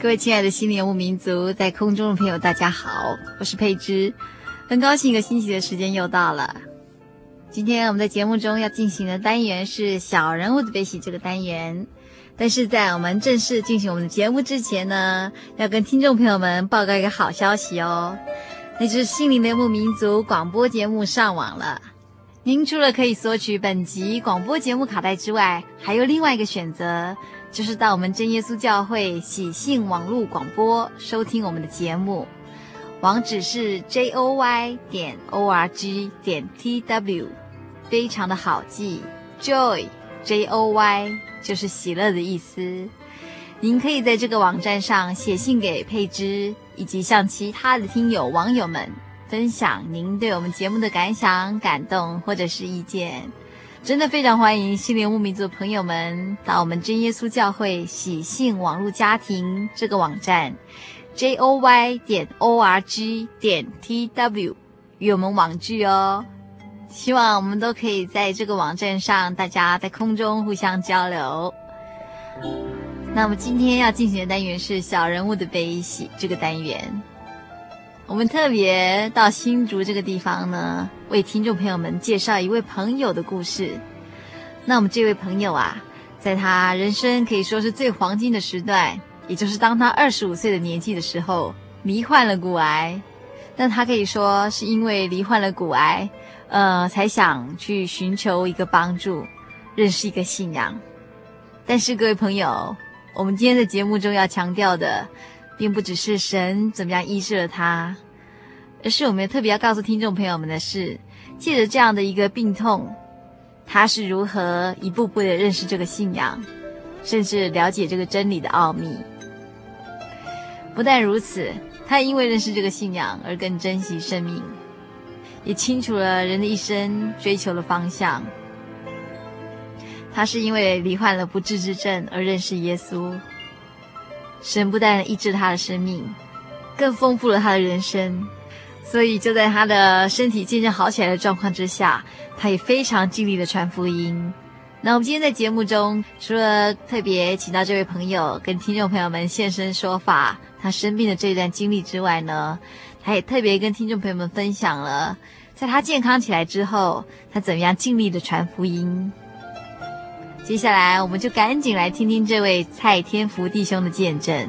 各位亲爱的心灵游牧民族，在空中的朋友，大家好，我是佩芝，很高兴一个星期的时间又到了。今天我们在节目中要进行的单元是小人物的悲喜这个单元，但是在我们正式进行我们的节目之前呢，要跟听众朋友们报告一个好消息哦，那就是心灵游牧民族广播节目上网了。您除了可以索取本集广播节目卡带之外，还有另外一个选择。就是到我们真耶稣教会喜信网络广播收听我们的节目，网址是 j o y 点 o r g 点 t w，非常的好记，joy j o y 就是喜乐的意思。您可以在这个网站上写信给佩芝，以及向其他的听友网友们分享您对我们节目的感想、感动或者是意见。真的非常欢迎心灵游牧民族的朋友们到我们真耶稣教会喜信网络家庭这个网站，j o y 点 o r g 点 t w 与我们网聚哦。希望我们都可以在这个网站上，大家在空中互相交流。那么今天要进行的单元是小人物的悲喜这个单元。我们特别到新竹这个地方呢，为听众朋友们介绍一位朋友的故事。那我们这位朋友啊，在他人生可以说是最黄金的时段，也就是当他二十五岁的年纪的时候，罹患了骨癌。但他可以说是因为罹患了骨癌，呃，才想去寻求一个帮助，认识一个信仰。但是各位朋友，我们今天的节目中要强调的。并不只是神怎么样医治了他，而是我们特别要告诉听众朋友们的是，借着这样的一个病痛，他是如何一步步的认识这个信仰，甚至了解这个真理的奥秘。不但如此，他因为认识这个信仰而更珍惜生命，也清楚了人的一生追求的方向。他是因为罹患了不治之症而认识耶稣。神不但医治他的生命，更丰富了他的人生。所以就在他的身体渐渐好起来的状况之下，他也非常尽力的传福音。那我们今天在节目中，除了特别请到这位朋友跟听众朋友们现身说法，他生病的这段经历之外呢，他也特别跟听众朋友们分享了，在他健康起来之后，他怎么样尽力的传福音。接下来，我们就赶紧来听听这位蔡天福弟兄的见证。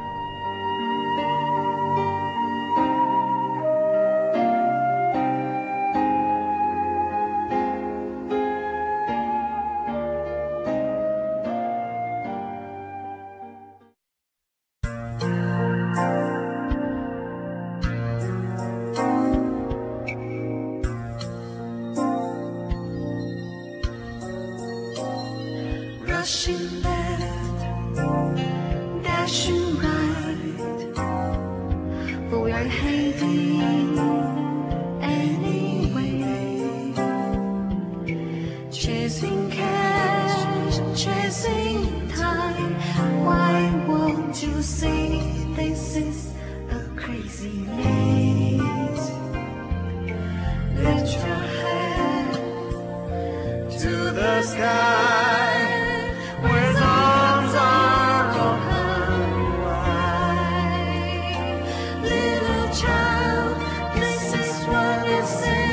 心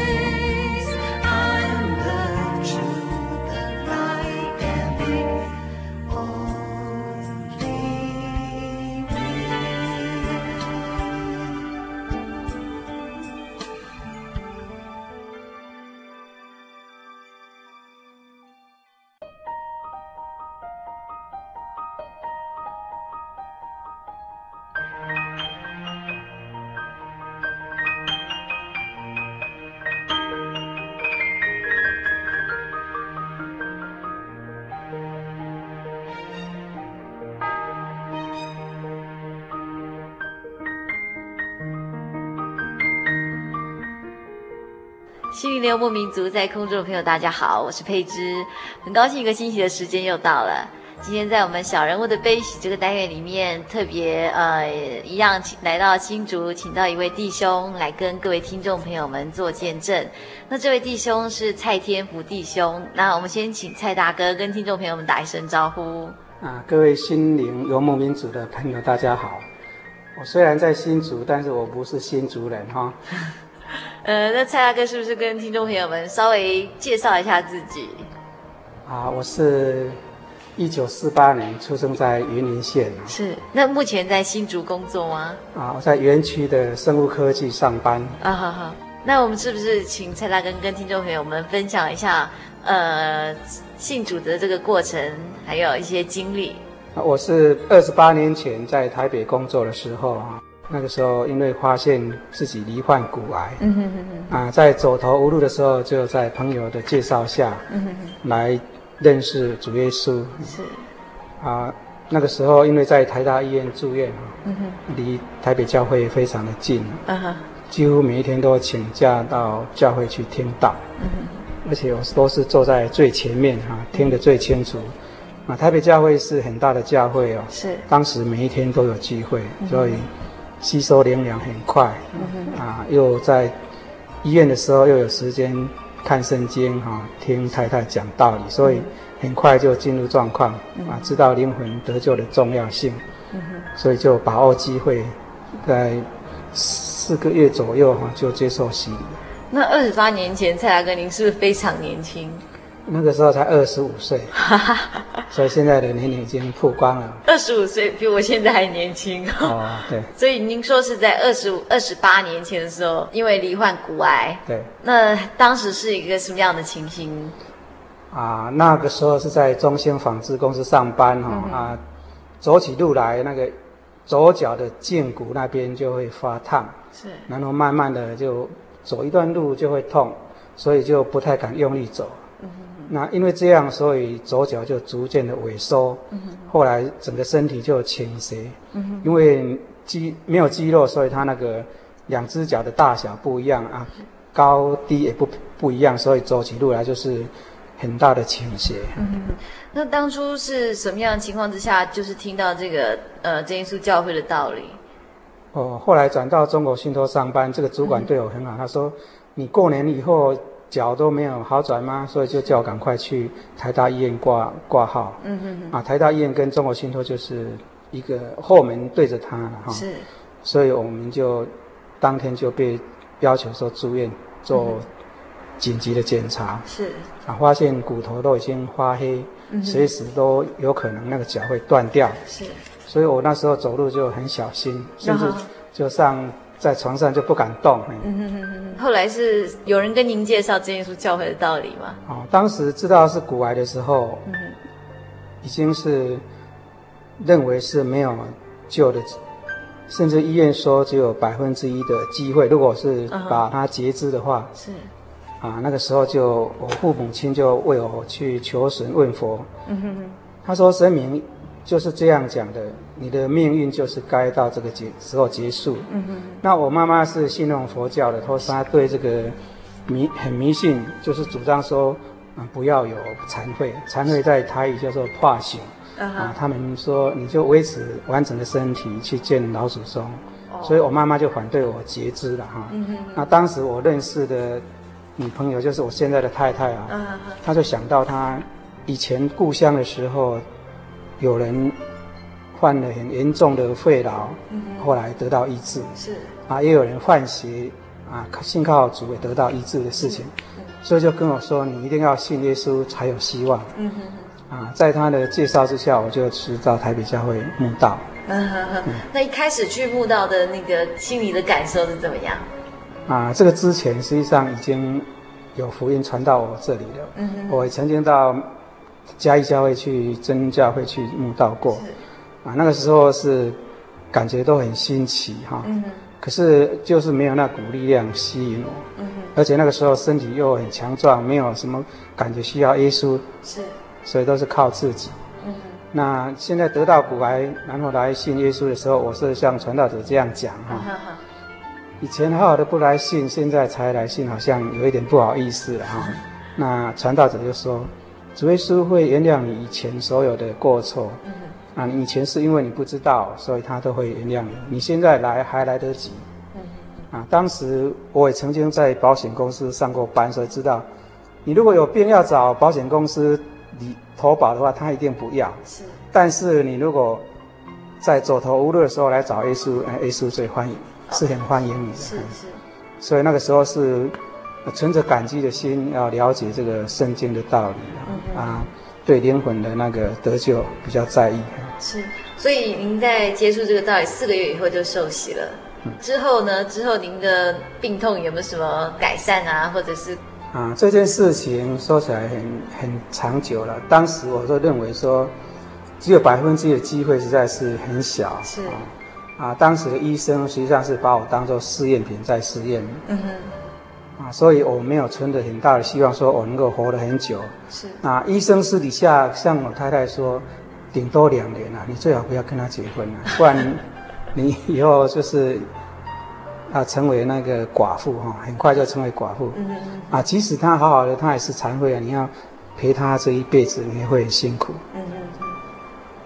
灵的游牧民族，在空中的朋友，大家好，我是佩芝，很高兴一个星期的时间又到了。今天在我们小人物的悲喜这个单元里面，特别呃一样请来到新竹，请到一位弟兄来跟各位听众朋友们做见证。那这位弟兄是蔡天福弟兄，那我们先请蔡大哥跟听众朋友们打一声招呼。啊，各位心灵游牧民族的朋友，大家好。我虽然在新竹，但是我不是新竹人哈。呃，那蔡大哥是不是跟听众朋友们稍微介绍一下自己？啊，我是一九四八年出生在云林县。是，那目前在新竹工作吗？啊，我在园区的生物科技上班。啊，好好。那我们是不是请蔡大哥跟听众朋友们分享一下，呃，信主的这个过程，还有一些经历？啊，我是二十八年前在台北工作的时候啊。那个时候，因为发现自己罹患骨癌，嗯哼哼哼，啊，在走投无路的时候，就在朋友的介绍下，嗯哼哼，来认识主耶稣。是，啊，那个时候因为在台大医院住院，嗯哼，离台北教会非常的近，几乎每一天都请假到教会去听道，嗯哼，而且我都是坐在最前面哈，听得最清楚。啊，台北教会是很大的教会哦，是，当时每一天都有聚会，所以。吸收灵粮很快，嗯、啊，又在医院的时候又有时间看圣经哈、啊，听太太讲道理，所以很快就进入状况，嗯、啊，知道灵魂得救的重要性，嗯、所以就把握机会，在四个月左右哈、啊、就接受洗礼。那二十八年前，蔡大哥您是不是非常年轻？那个时候才二十五岁，所以现在的年龄已经曝光了。二十五岁比我现在还年轻哦，对。所以您说是在二十五、二十八年前的时候，因为罹患骨癌。对。那当时是一个什么样的情形？啊，那个时候是在中兴纺织公司上班哈、嗯、啊，走起路来那个左脚的胫骨那边就会发烫，是。然后慢慢的就走一段路就会痛，所以就不太敢用力走。那因为这样，所以左脚就逐渐的萎缩，嗯、哼后来整个身体就倾斜。嗯、哼因为肌没有肌肉，所以他那个两只脚的大小不一样啊，高低也不不一样，所以走起路来就是很大的倾斜。嗯，那当初是什么样的情况之下，就是听到这个呃真耶稣教会的道理？哦，后来转到中国信托上班，这个主管对我很好，嗯、他说：“你过年以后脚都没有好转吗？”所以就叫我赶快去台大医院挂挂号。嗯嗯嗯。啊，台大医院跟中国信托就是一个后门对着他了哈。是。所以我们就当天就被要求说住院做紧急的检查。是。啊，发现骨头都已经发黑，嗯、随时都有可能那个脚会断掉。是。所以我那时候走路就很小心，甚至就上在床上就不敢动。嗯哼哼哼。后来是有人跟您介绍真耶稣教会的道理吗？哦，当时知道是骨癌的时候，嗯，已经是认为是没有救的，甚至医院说只有百分之一的机会，如果是把它截肢的话，是啊，那个时候就我父母亲就为我去求神问佛。嗯哼哼。他说神明。就是这样讲的，你的命运就是该到这个结时候结束。嗯哼。那我妈妈是信奉佛教的，她说她对这个迷很迷信，就是主张说，啊，不要有残废，残废在台语叫做化形。Uh. 啊，他们说你就维持完整的身体去见老祖宗。Oh. 所以我妈妈就反对我截肢了哈。嗯哼。那当时我认识的女朋友就是我现在的太太啊。Uh. 她就想到她以前故乡的时候。有人患了很严重的肺痨，后来得到医治。是啊，也有人患邪啊，信靠主也得到医治的事情。嗯、所以就跟我说：“你一定要信耶稣才有希望。”嗯哼啊，在他的介绍之下，我就去到台北教会慕道。嗯哼哼。嗯、那一开始去慕道的那个心里的感受是怎么样？啊，这个之前实际上已经有福音传到我这里了。嗯哼。我曾经到。嘉义教会去真教会去慕道过，啊，那个时候是感觉都很新奇哈，嗯、可是就是没有那股力量吸引我，嗯、而且那个时候身体又很强壮，没有什么感觉需要耶稣，是，所以都是靠自己。嗯、那现在得到骨癌，然后来信耶稣的时候，我是像传道者这样讲哈，以前好好的不来信，现在才来信，好像有一点不好意思了哈。那传道者就说。主耶稣会原谅你以前所有的过错，嗯、啊，你以前是因为你不知道，所以他都会原谅你。你现在来还来得及，嗯、啊，当时我也曾经在保险公司上过班，所以知道，你如果有病要找保险公司你投保的话，他一定不要。是，但是你如果在走投无路的时候来找耶稣，耶稣最欢迎，是很欢迎你的。是是，所以那个时候是。存着感激的心，要了解这个圣经的道理啊，嗯、啊，对灵魂的那个得救比较在意。是，所以您在接触这个道理四个月以后就受洗了。嗯、之后呢？之后您的病痛有没有什么改善啊？或者是？啊，这件事情说起来很很长久了。当时我就认为说，只有百分之一的机会实在是很小。是啊，啊，当时的医生实际上是把我当做试验品在试验。嗯哼。啊，所以我没有存着很大的希望，说我能够活得很久。是。啊，医生私底下向我太太说，顶多两年啊，你最好不要跟他结婚啊，不然你以后就是啊成为那个寡妇哈，很快就成为寡妇。嗯嗯。啊，即使他好好的，他也是残废啊，你要陪他这一辈子，你也会很辛苦。嗯嗯。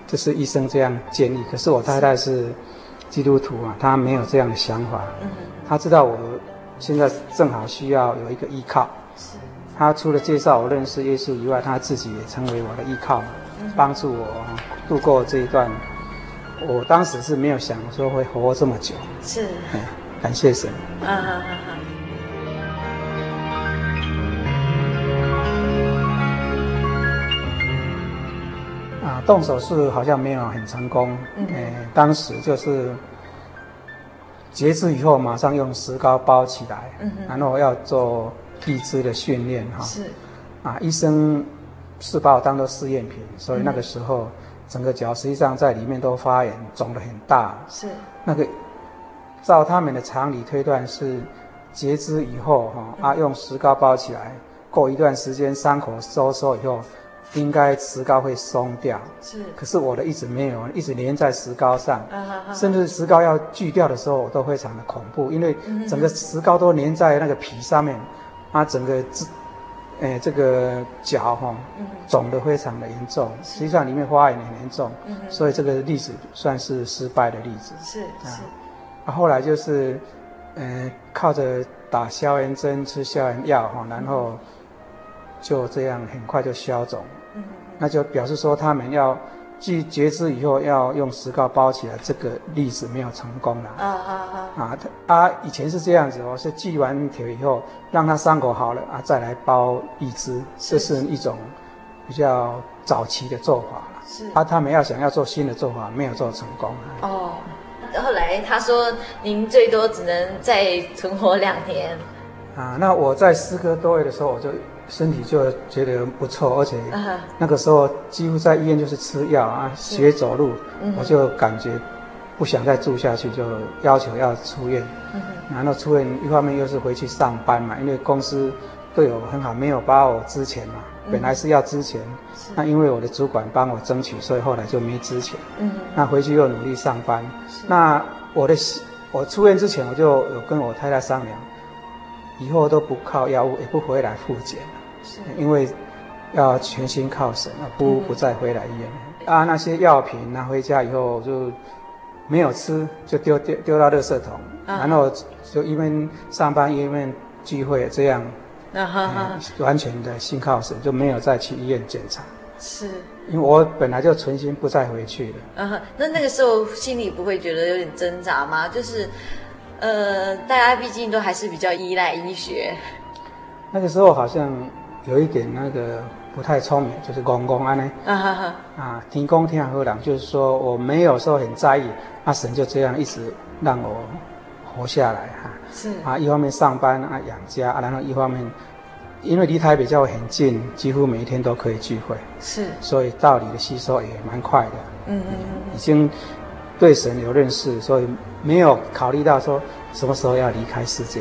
这是医生这样建议，可是我太太是基督徒啊，她没有这样的想法。嗯。她知道我。现在正好需要有一个依靠，是。他除了介绍我认识耶稣以外，他自己也成为我的依靠，帮助我度过这一段。我当时是没有想说会活这么久，是。感谢神。啊动手术好像没有很成功。嗯。当时就是。截肢以后，马上用石膏包起来，嗯、然后要做义肢的训练哈。是，啊，医生是把我当做试验品，所以那个时候整个脚实际上在里面都发炎，肿得很大。是，那个照他们的常理推断是截肢以后哈，啊，用石膏包起来，过一段时间伤口收缩以后，应该石膏会松掉，是。可是我的一直没有，一直粘在石膏上，啊哈哈甚至石膏要锯掉的时候，我都非常的恐怖，因为整个石膏都粘在那个皮上面，它整个这，哎，这个脚哈，肿得非常的严重，实际上里面花也很严重，所以这个例子算是失败的例子。是是。啊，后来就是，嗯，靠着打消炎针、吃消炎药哈，然后就这样很快就消肿。嗯，那就表示说他们要锯截肢以后要用石膏包起来，这个例子没有成功了。啊啊啊！啊，他啊以前是这样子哦，是锯完腿以后让他伤口好了啊，再来包义肢，这是一种比较早期的做法了。是啊，他们要想要做新的做法，没有做成功。哦，后来他说您最多只能再存活两年。啊，那我在四个多月的时候我就。身体就觉得不错，而且那个时候几乎在医院就是吃药啊，学走路，我就感觉不想再住下去，就要求要出院。然后出院一方面又是回去上班嘛，因为公司对我很好，没有把我之前嘛，本来是要资遣，那因为我的主管帮我争取，所以后来就没资遣。那回去又努力上班。那我的我出院之前，我就有跟我太太商量，以后都不靠药物，也不回来复检。因为要全心靠神啊，不不再回来医院啊。那些药品拿回家以后就没有吃，就丢丢丢到垃圾桶，然后就一边上班一边聚会，这样完全的心靠神，就没有再去医院检查。是，因为我本来就存心不再回去了。嗯，那那个时候心里不会觉得有点挣扎吗？就是，呃，大家毕竟都还是比较依赖医学。那个时候好像。有一点那个不太聪明，就是公公安呢，啊哈哈，啊，天公天和人，就是说我没有说很在意，阿神就这样一直让我活下来哈，是。啊，一方面上班啊养家啊，然后一方面因为离台北教会很近，几乎每一天都可以聚会，是，所以道理的吸收也蛮快的，嗯嗯嗯，已经对神有认识，所以没有考虑到说什么时候要离开世界。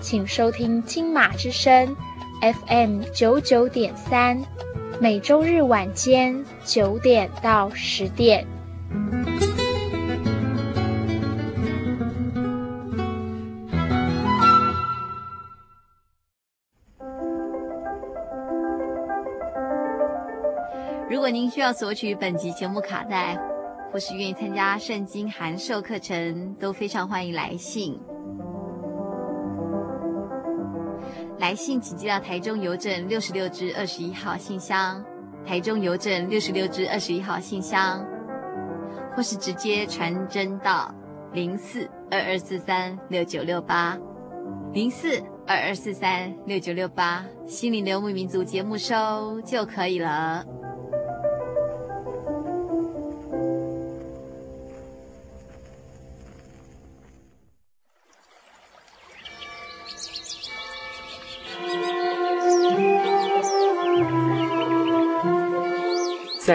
请收听金马之声，FM 九九点三，每周日晚间九点到十点。如果您需要索取本集节目卡带，或是愿意参加圣经函授课程，都非常欢迎来信。来信请寄到台中邮政六十六支二十一号信箱，台中邮政六十六支二十一号信箱，或是直接传真到零四二二四三六九六八零四二二四三六九六八，心灵流牧民族节目收就可以了。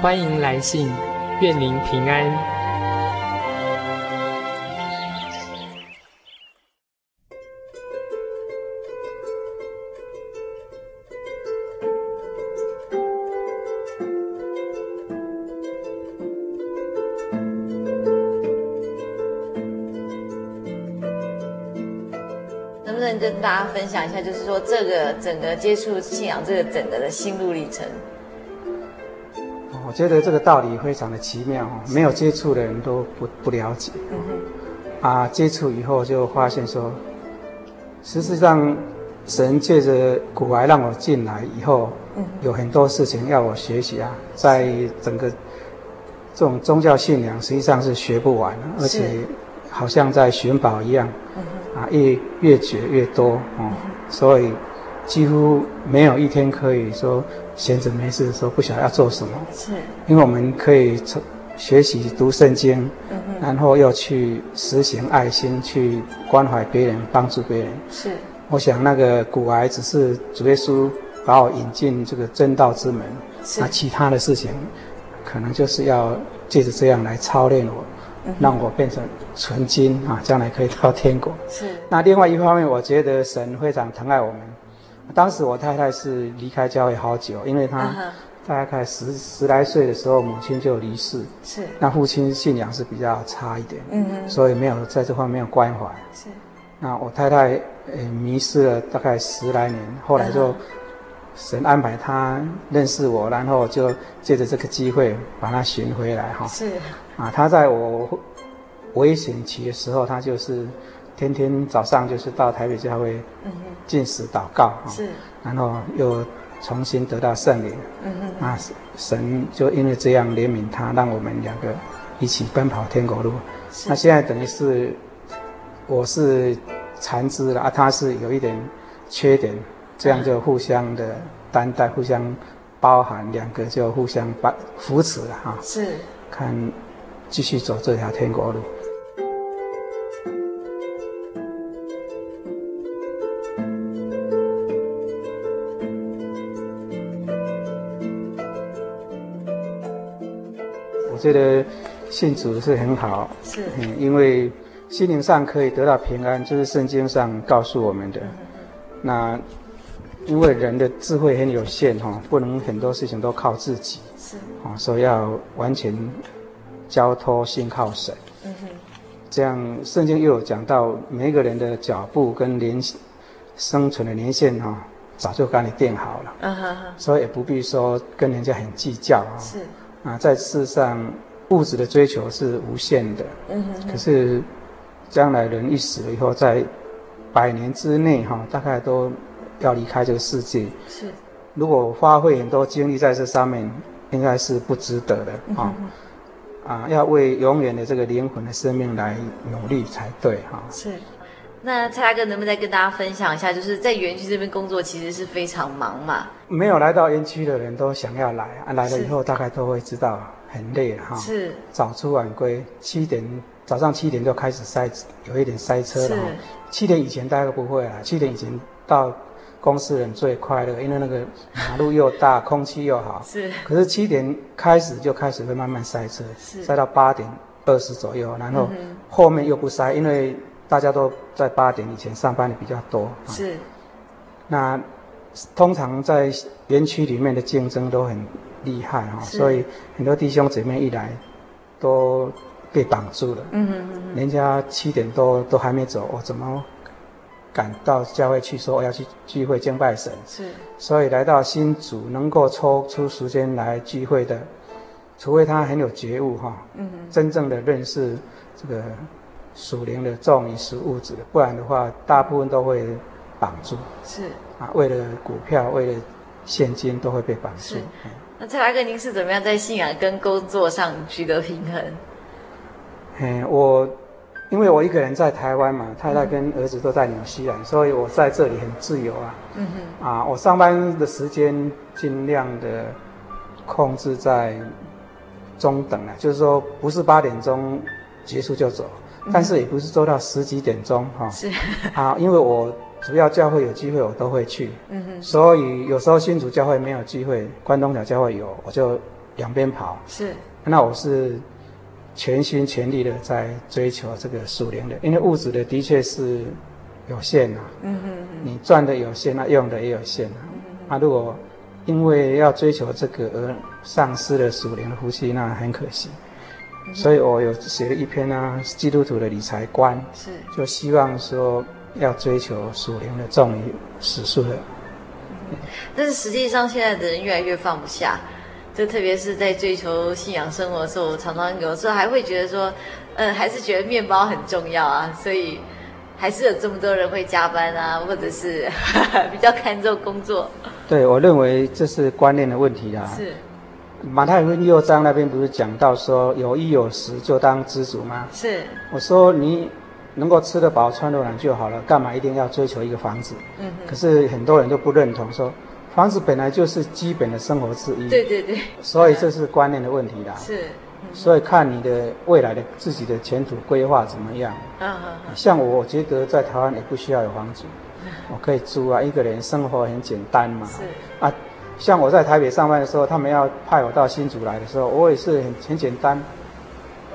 欢迎来信，愿您平安。能不能跟大家分享一下，就是说这个整个接触信仰，这个整个的心路历程？我觉得这个道理非常的奇妙，没有接触的人都不不了解。嗯。啊，接触以后就发现说，实际上神借着股癌让我进来以后，嗯，有很多事情要我学习啊，在整个这种宗教信仰实际上是学不完，而且好像在寻宝一样，嗯。啊，越越学越多哦，嗯，所以几乎没有一天可以说。闲着没事的时候不晓得要做什么，是，因为我们可以从学习读圣经，然后又去实行爱心，去关怀别人，帮助别人。是，我想那个骨癌只是主耶稣把我引进这个正道之门，是，那其他的事情，可能就是要借着这样来操练我，嗯，让我变成纯金啊，将来可以到天国。是，那另外一方面，我觉得神非常疼爱我们。当时我太太是离开教会好久，因为她大概十十来岁的时候，母亲就离世。是。那父亲信仰是比较差一点，嗯嗯，所以没有在这方面有关怀。是。那我太太呃迷失了大概十来年，后来就神安排她认识我，然后就借着这个机会把她寻回来哈。是。啊，她在我危险期的时候，她就是。天天早上就是到台北教会，进食祷告，是，然后又重新得到圣灵，嗯嗯，那神就因为这样怜悯他，让我们两个一起奔跑天国路。那现在等于是我是残肢了啊，他是有一点缺点，这样就互相的担待，互相包含，两个就互相把扶持了哈。是，看继续走这条天国路。觉得信主是很好，是，嗯，因为心灵上可以得到平安，就是圣经上告诉我们的。那因为人的智慧很有限哈，不能很多事情都靠自己，是，啊，所以要完全交托信靠神。嗯哼，这样圣经又有讲到，每一个人的脚步跟年生存的年限哈，早就帮你定好了。嗯哼哼，所以也不必说跟人家很计较啊。是。啊，在世上，物质的追求是无限的。嗯哼哼。可是，将来人一死了以后，在百年之内，哈，大概都要离开这个世界。是。如果花费很多精力在这上面，应该是不值得的。啊、嗯。啊，要为永远的这个灵魂的生命来努力才对。哈。是。那蔡大哥能不能再跟大家分享一下，就是在园区这边工作其实是非常忙嘛？没有来到园区的人都想要来啊，来了以后大概都会知道很累哈。是。早出晚归，七点早上七点就开始塞，有一点塞车了。是。七点以前大概不会啊，七点以前到公司人最快乐，因为那个马路又大，空气又好。是。可是七点开始就开始会慢慢塞车，是塞到八点二十左右，然后后面又不塞，因为大家都在八点以前上班的比较多。是。那通常在园区里面的竞争都很厉害哈，所以很多弟兄姊妹一来都被绑住了。嗯嗯嗯。人家七点多都还没走，我怎么？赶到教会去说我要去聚会敬拜神，是，所以来到新组能够抽出时间来聚会的，除非他很有觉悟哈，嗯，真正的认识这个属灵的重于属物质的，不然的话，大部分都会绑住，是啊，为了股票，为了现金都会被绑住。是，那蔡大哥，您是怎么样在信仰跟工作上取得平衡？嗯，我。因为我一个人在台湾嘛，太太跟儿子都在纽西兰，所以我在这里很自由啊。嗯哼。啊，我上班的时间尽量的控制在中等啊，就是说不是八点钟结束就走，嗯、但是也不是做到十几点钟哈。是。啊，因为我主要教会有机会我都会去。嗯哼。所以有时候新竹教会没有机会，关东角教会有，我就两边跑。是。那我是。全心全力的在追求这个属灵的，因为物质的的确是有限啊。嗯哼嗯。你赚的有限，那用的也有限啊。嗯哼。那如果因为要追求这个而丧失了属灵的呼吸，那很可惜。嗯。所以我有写了一篇啊，基督徒的理财观。是。就希望说要追求属灵的重于世俗的。嗯。但是实际上，现在的人越来越放不下。就特别是在追求信仰生活的时候，我常常有时候还会觉得说，嗯，还是觉得面包很重要啊，所以还是有这么多人会加班啊，或者是 比较看重工作。对，我认为这是观念的问题啊。是。马太福音六章那边不是讲到说，有衣有食就当知足吗？是。我说你能够吃得饱、穿得暖就好了，干嘛一定要追求一个房子？嗯。可是很多人都不认同说。房子本来就是基本的生活之一，对对对，所以这是观念的问题啦。是，嗯、所以看你的未来的自己的前途规划怎么样。嗯嗯。像我，我觉得在台湾也不需要有房子，嗯、我可以租啊，一个人生活很简单嘛。是。啊，像我在台北上班的时候，他们要派我到新竹来的时候，我也是很很简单，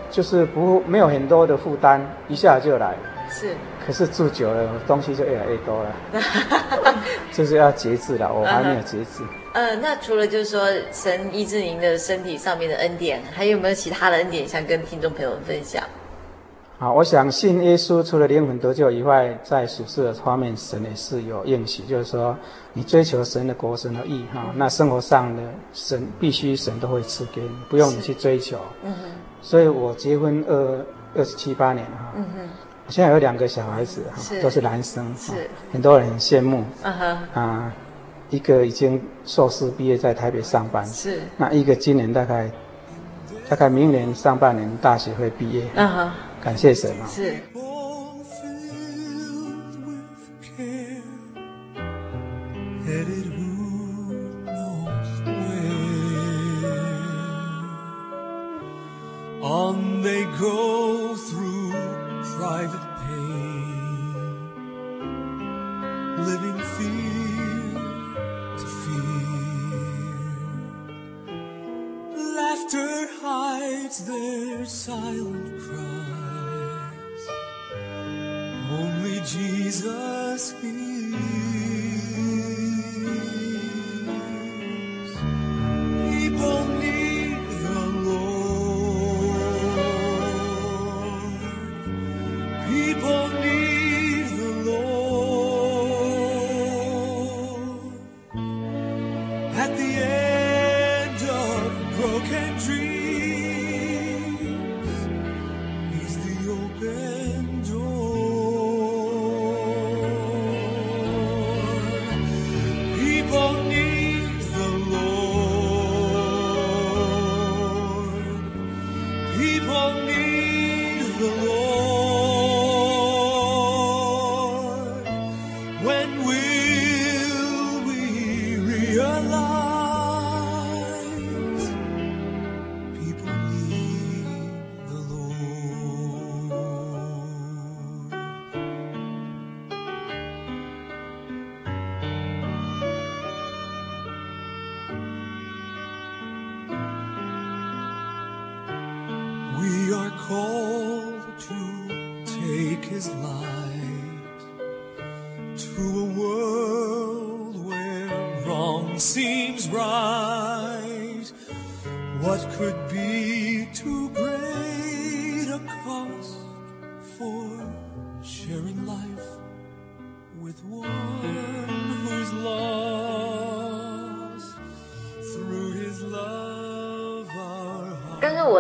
就是不没有很多的负担，一下就来。是，可是住久了，东西就越来越多了，就是要节制了。我还没有节制。嗯、呃，那除了就是说神医治您的身体上面的恩典，还有没有其他的恩典想跟听众朋友们分享？好，我想信耶稣除了灵魂得救以外，在属世的方面，神也是有应许，就是说你追求神的国、神的义哈，那生活上的神必须神都会赐给你，不用你去追求。嗯哼。所以我结婚二二十七八年哈。嗯哼。现在有两个小孩子哈，是都是男生，是很多人很羡慕。嗯哼，啊，一个已经硕士毕业在台北上班，是那一个今年大概大概明年上半年大学会毕业。嗯哼，感谢神啊。是。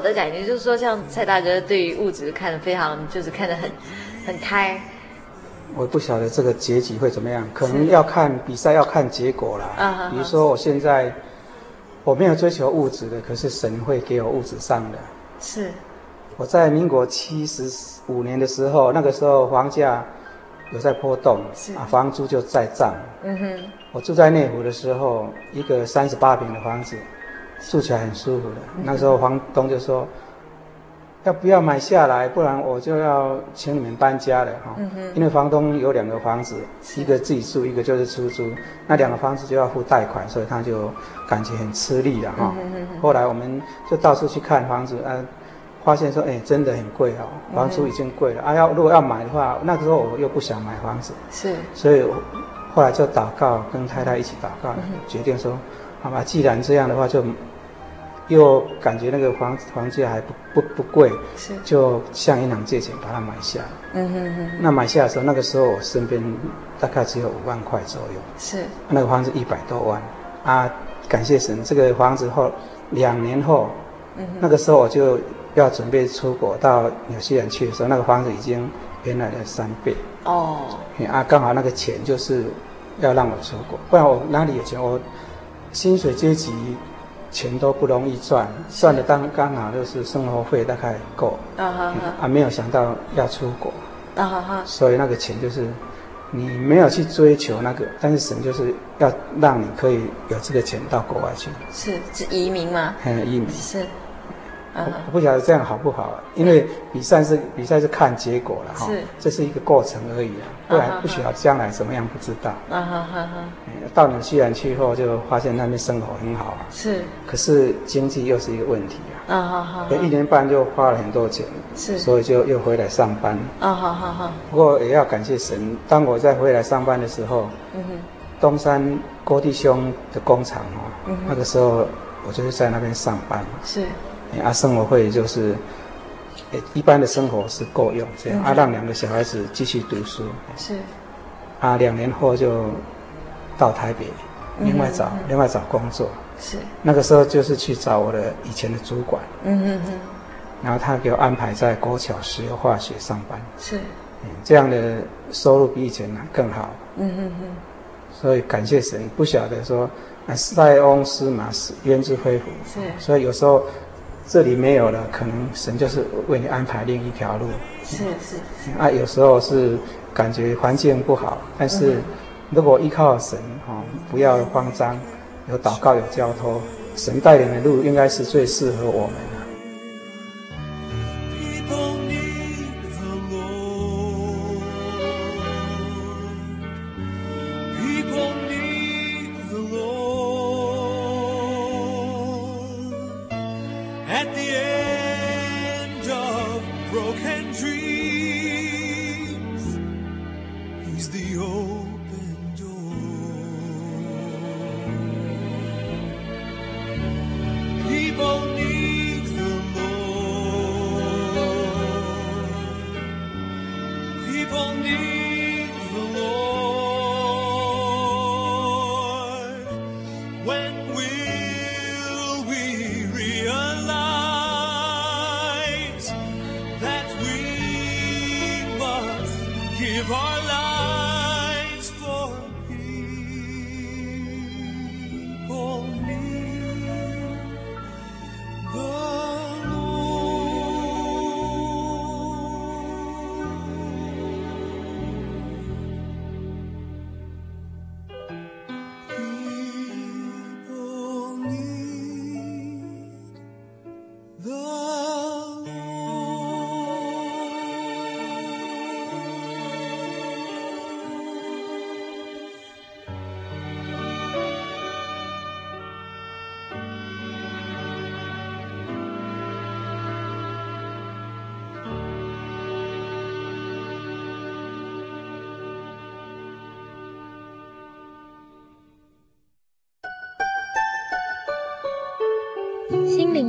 的感觉就是说，像蔡大哥对于物质看得非常，就是看得很很开。我不晓得这个结局会怎么样，可能要看比赛，要看结果啦。啊，比如说我现在我没有追求物质的，可是神会给我物质上的。是。我在民国七十五年的时候，那个时候房价有在波动，啊，房租就在涨。嗯哼。我住在内湖的时候，一个三十八平的房子。住起来很舒服的。那时候房东就说：“要不要买下来？不然我就要请你们搬家了。”哈，因为房东有两个房子，一个自己住，一个就是出租。那两个房子就要付贷款，所以他就感觉很吃力了哈。后来我们就到处去看房子，啊，发现说：“哎，真的很贵哦，房租已经贵了。啊，要如果要买的话，那个时候我又不想买房子，是，所以我后来就祷告，跟太太一起祷告，决定说：好吧，既然这样的话，就。”又感觉那个房房价还不不不贵，是就向银行借钱把它买下。嗯哼哼。那买下的时候，那个时候我身边大概只有五万块左右。是。那个房子一百多万啊！感谢神，这个房子后两年后，嗯，那个时候我就要准备出国到纽西兰去的时候，那个房子已经原来的三倍。哦。啊，刚好那个钱就是要让我出国，不然我哪里有钱？我薪水阶级。钱都不容易赚，赚的当刚好就是生活费大概够，啊哈啊没有想到要出国，啊哈哈，所以那个钱就是你没有去追求那个，但是神就是要让你可以有这个钱到国外去，是是移民吗？嗯，移民。是。我不晓得这样好不好，因为比赛是比赛是看结果了哈，这是一个过程而已啊，不然不晓得将来怎么样不知道。啊哈哈哈。到纽西兰去后就发现那边生活很好，是，可是经济又是一个问题啊。啊哈哈。一年半就花了很多钱，是，所以就又回来上班。啊哈哈哈。不过也要感谢神，当我再回来上班的时候，嗯哼，东山郭弟兄的工厂哦，那个时候我就是在那边上班。是。啊，生活费就是，一般的生活是够用这样。啊，让两个小孩子继续读书。是。啊，两年后就到台北，另外找另外找工作。是。那个时候就是去找我的以前的主管。嗯嗯嗯。然后他给我安排在国桥石油化学上班。是。嗯这样的收入比以前更好。嗯嗯嗯。所以感谢神，不晓得说，塞翁失马，焉知非福。是。所以有时候。这里没有了，可能神就是为你安排另一条路。是是是。啊，有时候是感觉环境不好，但是如果依靠神，哈、哦，不要慌张，有祷告有交托，神带领的路应该是最适合我们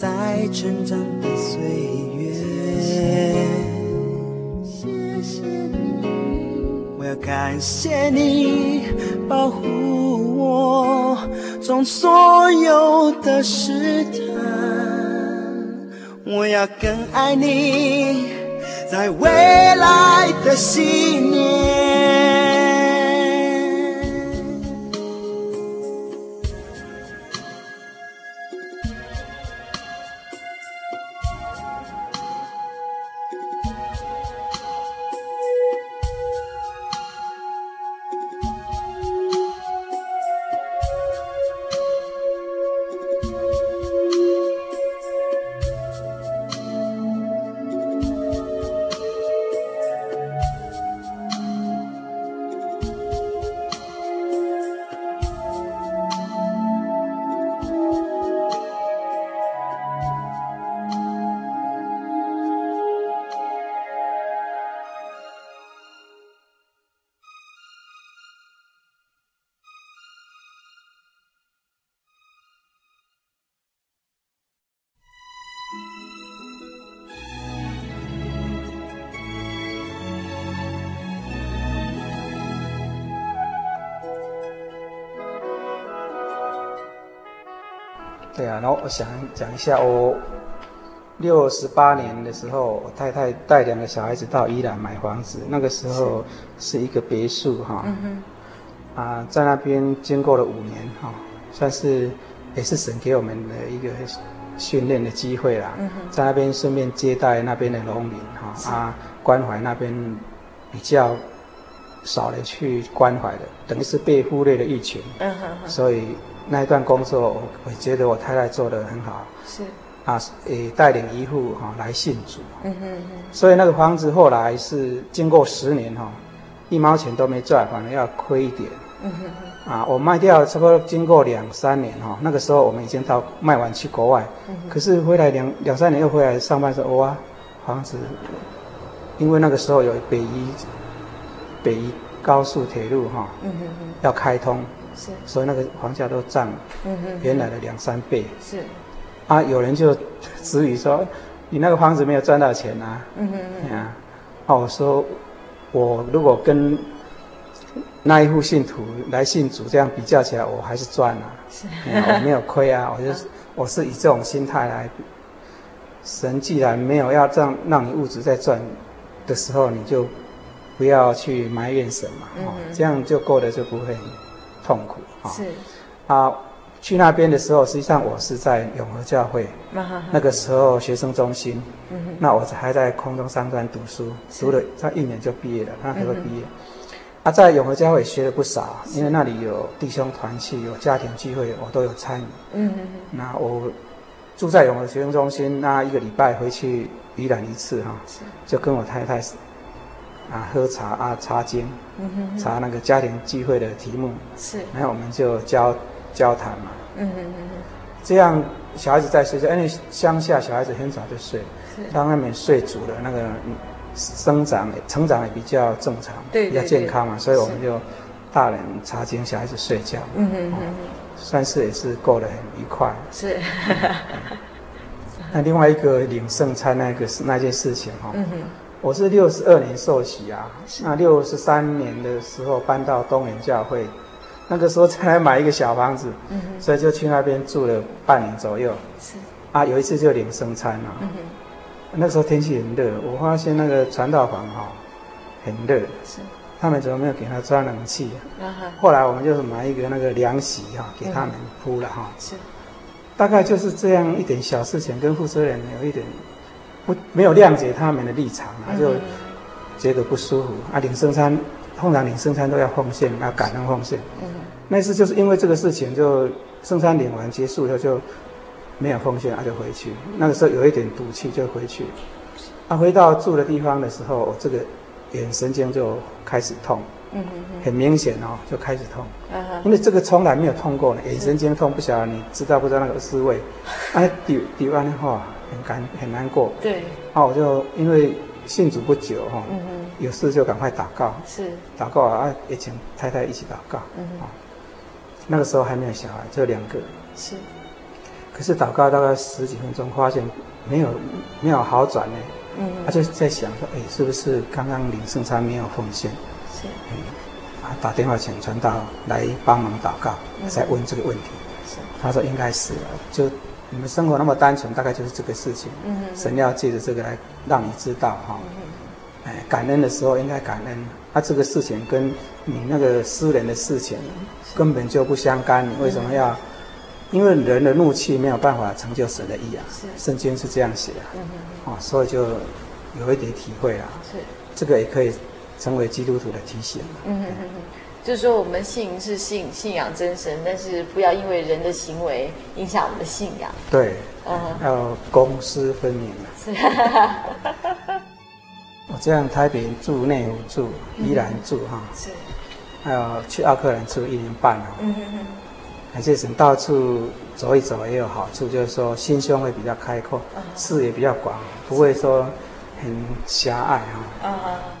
在成长的岁月，谢谢你，我要感谢你保护我，从所有的试探，我要更爱你，在未来的信念。然后我想讲一下，我六十八年的时候，我太太带两个小孩子到伊朗买房子，那个时候是一个别墅哈，嗯，啊，在那边经过了五年哈，算是也是神给我们的一个训练的机会啦，嗯，在那边顺便接待那边的农民哈，啊，关怀那边比较。少了去关怀的，等于是被忽略的一群。嗯哼哼。所以那一段工作，我我觉得我太太做得很好。是。啊，也带领一户哈来信主。嗯哼哼。所以那个房子后来是经过十年哈，一毛钱都没赚，反而要亏一点。嗯哼哼。啊，我卖掉差不多经过两三年哈，那个时候我们已经到卖完去国外。嗯。可是回来两两三年又回来上班时候，哇，房子，因为那个时候有北宜。北宜高速铁路哈，嗯哼哼，要开通，是，所以那个房价都涨，嗯哼，原来的两三倍，是，啊，有人就质疑说，你那个房子没有赚到钱啊，嗯哼哼，啊，哦，我说，我如果跟那一户信徒来信主这样比较起来，我还是赚了，是，我没有亏啊，我就是 我是以这种心态来，神既然没有要让让你物质在赚的时候，你就。不要去埋怨神嘛，嗯、这样就过得就不会。很痛苦啊。是啊，去那边的时候，实际上我是在永和教会，那个时候学生中心，嗯、那我还在空中三专读书，读了差一年就毕业了，那时候毕业。嗯、哼啊，在永和教会学了不少，因为那里有弟兄团契，有家庭聚会，我都有参与。嗯哼哼那我住在永和学生中心，那一个礼拜回去宜兰一次哈，是就跟我太太。啊，喝茶啊，茶经，嗯哼哼，查那个家庭聚会的题目，是，然后我们就交交谈嘛，嗯哼哼哼，这样小孩子在睡觉，因为乡下小孩子很早就睡，是，当他们睡足了，那个生长成长也比较正常，对，对，对，比较健康嘛，所以我们就大人查经，小孩子睡觉，嗯哼哼哼，算是也是过得很愉快，是，那另外一个领圣餐那个是那件事情哈，嗯哼。我是六十二年受洗啊，那六十三年的时候搬到东园教会，那个时候才来买一个小房子，所以就去那边住了半年左右。是啊，有一次就领生餐啊，嗯、那时候天气很热，我发现那个传道房哈、哦、很热，是他们怎么没有给他装冷气？啊、哈后来我们就是买一个那个凉席哈、哦，给他们铺了哈。是，大概就是这样一点小事情，跟负责人有一点。不没有谅解他们的立场他，就觉得不舒服啊。领圣餐，通常领圣餐都要奉献，要感恩奉献。嗯，那次就是因为这个事情，就圣餐领完结束以后就没有奉献，啊就回去。那个时候有一点赌气，就回去。啊，回到住的地方的时候，我这个眼神经就开始痛。嗯嗯嗯，很明显哦，就开始痛。嗯，因为这个从来没有痛过呢，眼神经痛，不晓得你知道不知道那个滋味？啊，丢丢完的话。很感很难过，对，啊，我就因为信主不久哈，有事就赶快祷告，是，祷告啊，也请太太一起祷告，嗯哼，那个时候还没有小孩，只有两个，是，可是祷告大概十几分钟，发现没有没有好转呢，嗯哼，他就在想说，哎，是不是刚刚领圣餐没有奉献？是，啊，打电话请传道来帮忙祷告，再问这个问题，是，他说应该是，就。你们生活那么单纯，大概就是这个事情。嗯哼神要借着这个来让你知道哈，嗯、哎，感恩的时候应该感恩。那、啊、这个事情跟你那个私人的事情根本就不相干。你为什么要？嗯、因为人的怒气没有办法成就神的意啊。是。圣经是这样写啊。嗯嗯。啊，所以就有一点体会啊。是。这个也可以成为基督徒的提醒。嗯哼哼哼。就是说，我们信是信信仰真神，但是不要因为人的行为影响我们的信仰。对，嗯，要公私分明。是，我这样台北住、内湖住、宜兰住哈，是，还有去奥克兰住一年半了。嗯嗯嗯，感谢神，到处走一走也有好处，就是说心胸会比较开阔，视野比较广，不会说很狭隘哈。嗯嗯。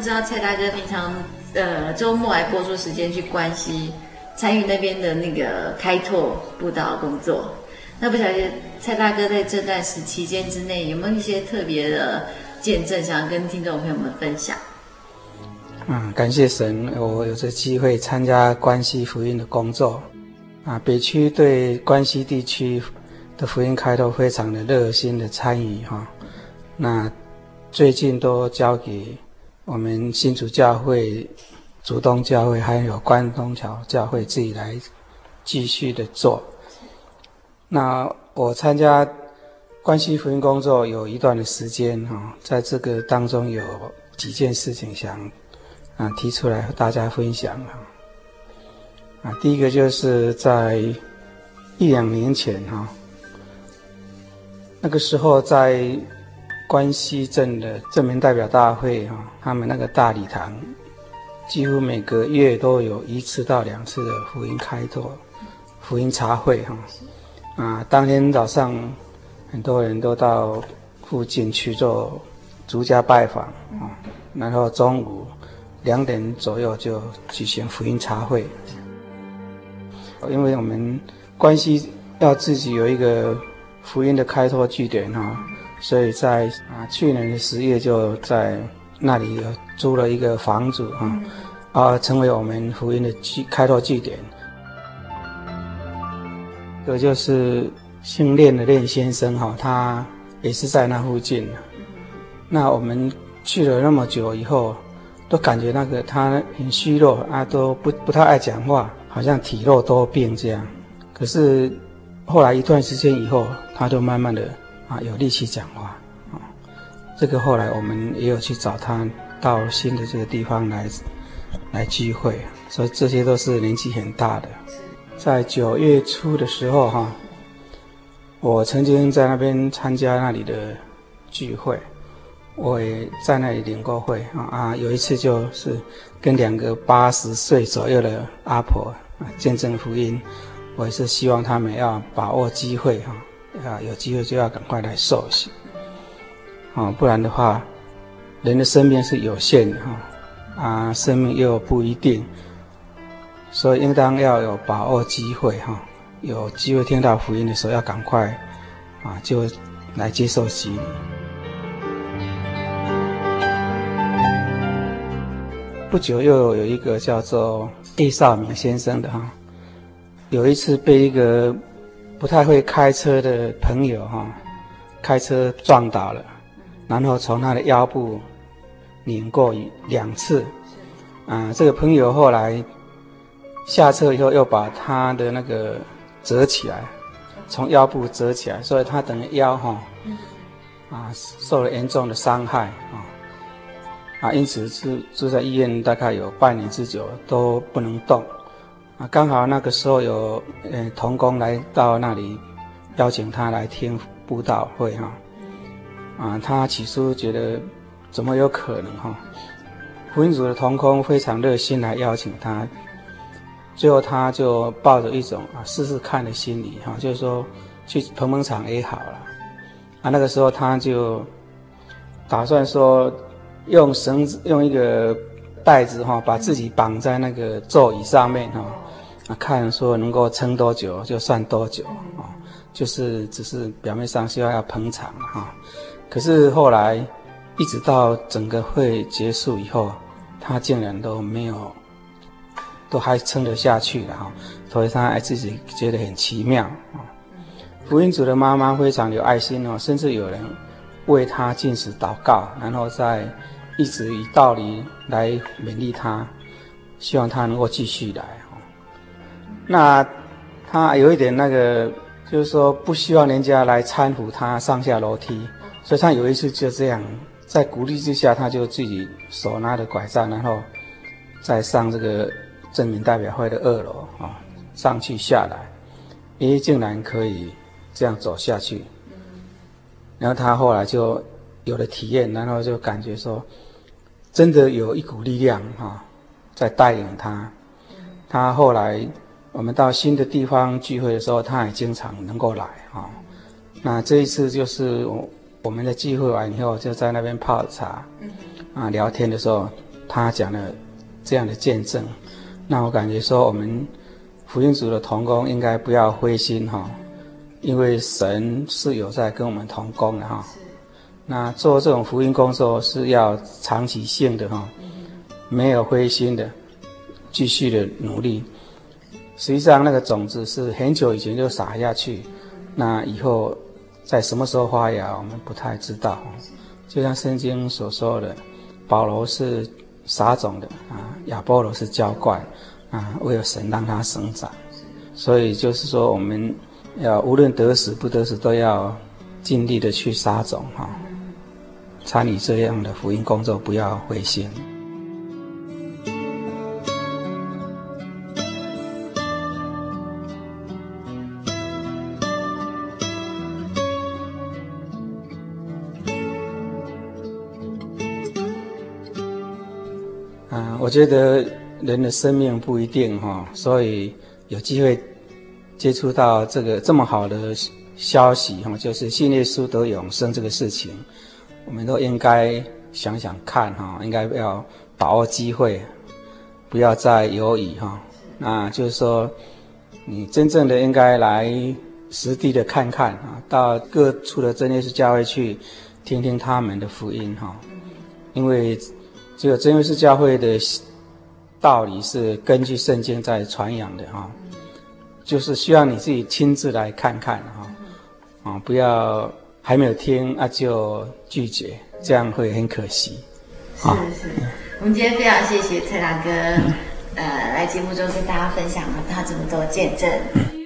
们知道蔡大哥平常呃周末还播出时间去关西参与那边的那个开拓布道工作。那不晓得蔡大哥在这段时期间之内有没有一些特别的见证，想要跟听众朋友们分享？嗯，感谢神，我有这机会参加关西福音的工作。啊，北区对关西地区的福音开拓非常的热心的参与哈。那最近都交给我们新竹教会、竹东教会还有关东桥教会自己来继续的做。那我参加关西福音工作有一段的时间哈，在这个当中有几件事情想啊提出来和大家分享啊。啊，第一个就是在一两年前哈，那个时候在关西镇的镇民代表大会哈，他们那个大礼堂，几乎每个月都有一次到两次的福音开拓、福音茶会哈。啊，当天早上很多人都到附近去做逐家拜访啊，然后中午两点左右就举行福音茶会。因为我们关西要自己有一个福音的开拓据点哈，所以在啊去年的十月就在那里有租了一个房子啊，啊成为我们福音的据开拓据点。这就是姓练的练先生哈，他也是在那附近。那我们去了那么久以后，都感觉那个他很虚弱啊，都不不太爱讲话，好像体弱多病这样。可是后来一段时间以后，他就慢慢的啊有力气讲话啊。这个后来我们也有去找他到新的这个地方来来聚会，所以这些都是年纪很大的。在九月初的时候，哈，我曾经在那边参加那里的聚会，我也在那里领过会啊啊，有一次就是跟两个八十岁左右的阿婆啊见证福音，我也是希望他们要把握机会哈，啊啊有机会就要赶快来受洗，啊不然的话，人的生命是有限的哈，啊生命又不一定。所以应当要有把握机会哈，有机会听到福音的时候要赶快啊，就来接受洗礼。不久又有一个叫做叶少明先生的哈，有一次被一个不太会开车的朋友哈，开车撞倒了，然后从他的腰部拧过两次，啊，这个朋友后来。下车以后又把他的那个折起来，从腰部折起来，所以他等于腰哈，啊受了严重的伤害啊，啊因此住住在医院大概有半年之久都不能动，啊刚好那个时候有呃童工来到那里邀请他来听布道会哈，啊他起初觉得怎么有可能哈，福音组的童工非常热心来邀请他。最后，他就抱着一种啊试试看的心理哈，就是说去捧捧场也好了。啊，那个时候他就打算说用绳子用一个袋子哈，把自己绑在那个座椅上面哈，啊，看说能够撑多久就算多久啊，就是只是表面上希望要捧场哈。可是后来一直到整个会结束以后，他竟然都没有。都还撑得下去了哈，所以他还自己觉得很奇妙啊。福音组的妈妈非常有爱心哦，甚至有人为他进食祷告，然后再一直以道理来勉励他，希望他能够继续来。那他有一点那个，就是说不希望人家来搀扶他上下楼梯，所以他有一次就这样，在鼓励之下，他就自己手拿着拐杖，然后再上这个。镇民代表会的二楼啊，上去下来，诶，竟然可以这样走下去。然后他后来就有了体验，然后就感觉说，真的有一股力量哈，在带领他。他后来我们到新的地方聚会的时候，他也经常能够来啊。那这一次就是我我们的聚会完以后，就在那边泡茶。啊聊天的时候，他讲了这样的见证，那我感觉说我们福音组的同工应该不要灰心哈，因为神是有在跟我们同工的哈。那做这种福音工作是要长期性的哈，没有灰心的，继续的努力。实际上那个种子是很久以前就撒下去，那以后在什么时候发芽，我们不太知道。就像圣经所说的，保罗是撒种的啊，亚波罗是浇灌啊，为了神让它生长。所以就是说，我们要无论得死不得死，都要尽力的去撒种哈。参与这样的福音工作，不要灰心。我觉得人的生命不一定哈，所以有机会接触到这个这么好的消息哈，就是信耶稣得永生这个事情。我们都应该想想看哈，应该要把握机会，不要再犹豫哈。那就是说，你真正的应该来实地的看看啊，到各处的真耶稣教会去听听他们的福音哈。因为只有真耶稣教会的道理是根据圣经在传扬的哈，就是需要你自己亲自来看看哈，啊，不要。还没有听啊，就拒绝，这样会很可惜。是是，我们今天非常谢谢蔡大哥，嗯、呃，来节目中跟大家分享了他这么多见证。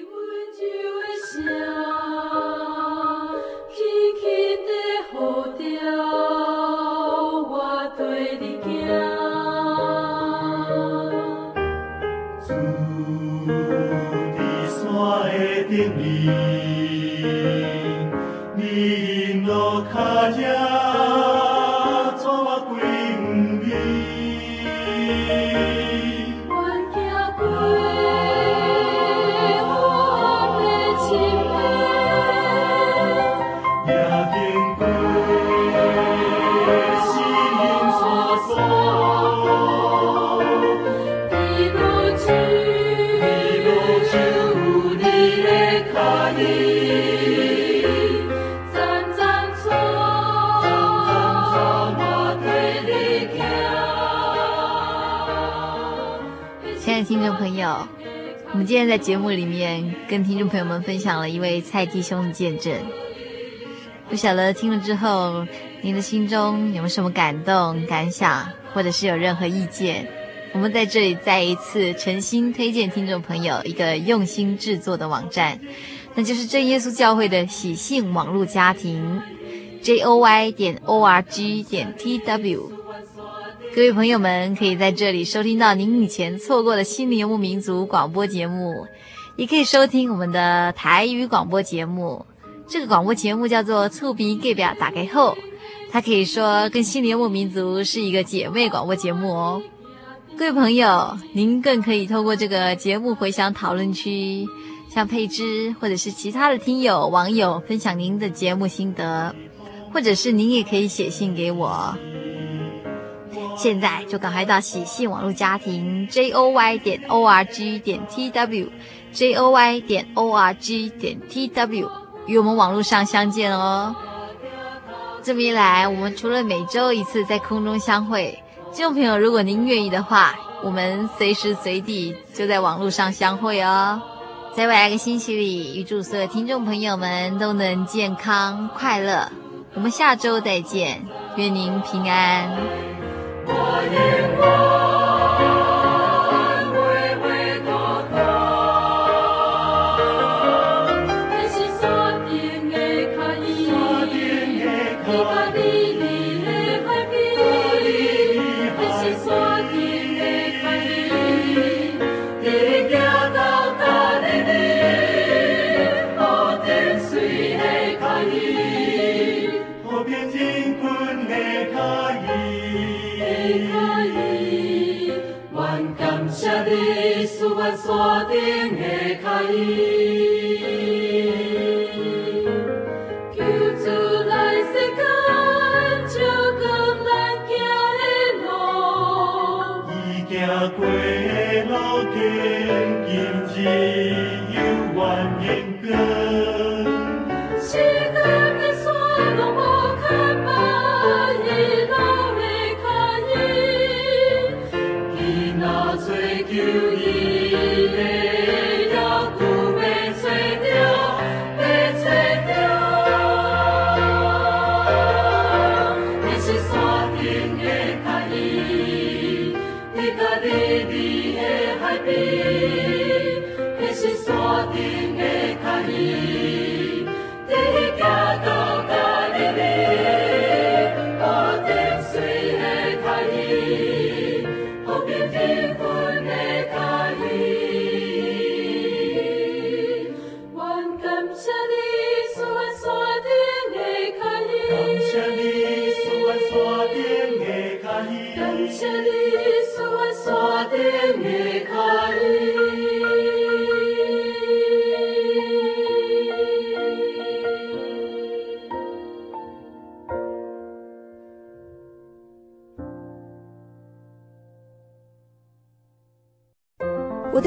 今天在节目里面跟听众朋友们分享了一位蔡弟兄的见证，不晓得听了之后，您的心中有没有什么感动、感想，或者是有任何意见？我们在这里再一次诚心推荐听众朋友一个用心制作的网站，那就是真耶稣教会的喜信网络家庭，joy 点 org 点 tw。各位朋友们，可以在这里收听到您以前错过的心灵游牧民族广播节目，也可以收听我们的台语广播节目。这个广播节目叫做“厝边隔壁大家好”，它可以说跟心灵游牧民族是一个姐妹广播节目哦。各位朋友，您更可以透过这个节目回响讨论区，向佩芝或者是其他的听友网友分享您的节目心得，或者是您也可以写信给我。现在就赶快到喜信网络家庭 j o y 点 o r g 点 t w j o y 点 o r g 点 t w 与我们网络上相见哦。这么一来，我们除了每周一次在空中相会，听众朋友，如果您愿意的话，我们随时随地就在网络上相会哦。在未来一个星期里，预祝所有听众朋友们都能健康快乐。我们下周再见，愿您平安。我眼光。甲你你的海边，你